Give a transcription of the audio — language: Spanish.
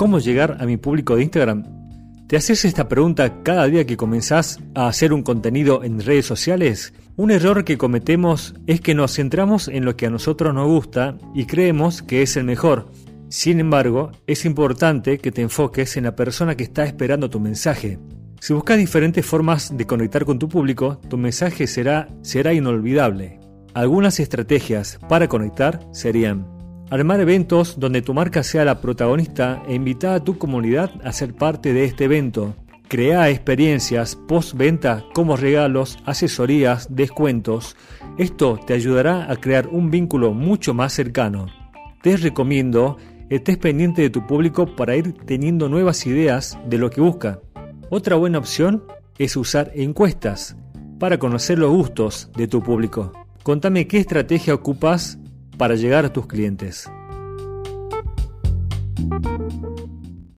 ¿Cómo llegar a mi público de Instagram? ¿Te haces esta pregunta cada día que comenzás a hacer un contenido en redes sociales? Un error que cometemos es que nos centramos en lo que a nosotros nos gusta y creemos que es el mejor. Sin embargo, es importante que te enfoques en la persona que está esperando tu mensaje. Si buscas diferentes formas de conectar con tu público, tu mensaje será, será inolvidable. Algunas estrategias para conectar serían Armar eventos donde tu marca sea la protagonista e invitar a tu comunidad a ser parte de este evento. Crea experiencias post-venta como regalos, asesorías, descuentos. Esto te ayudará a crear un vínculo mucho más cercano. Te recomiendo estés pendiente de tu público para ir teniendo nuevas ideas de lo que busca. Otra buena opción es usar encuestas para conocer los gustos de tu público. Contame qué estrategia ocupas para llegar a tus clientes.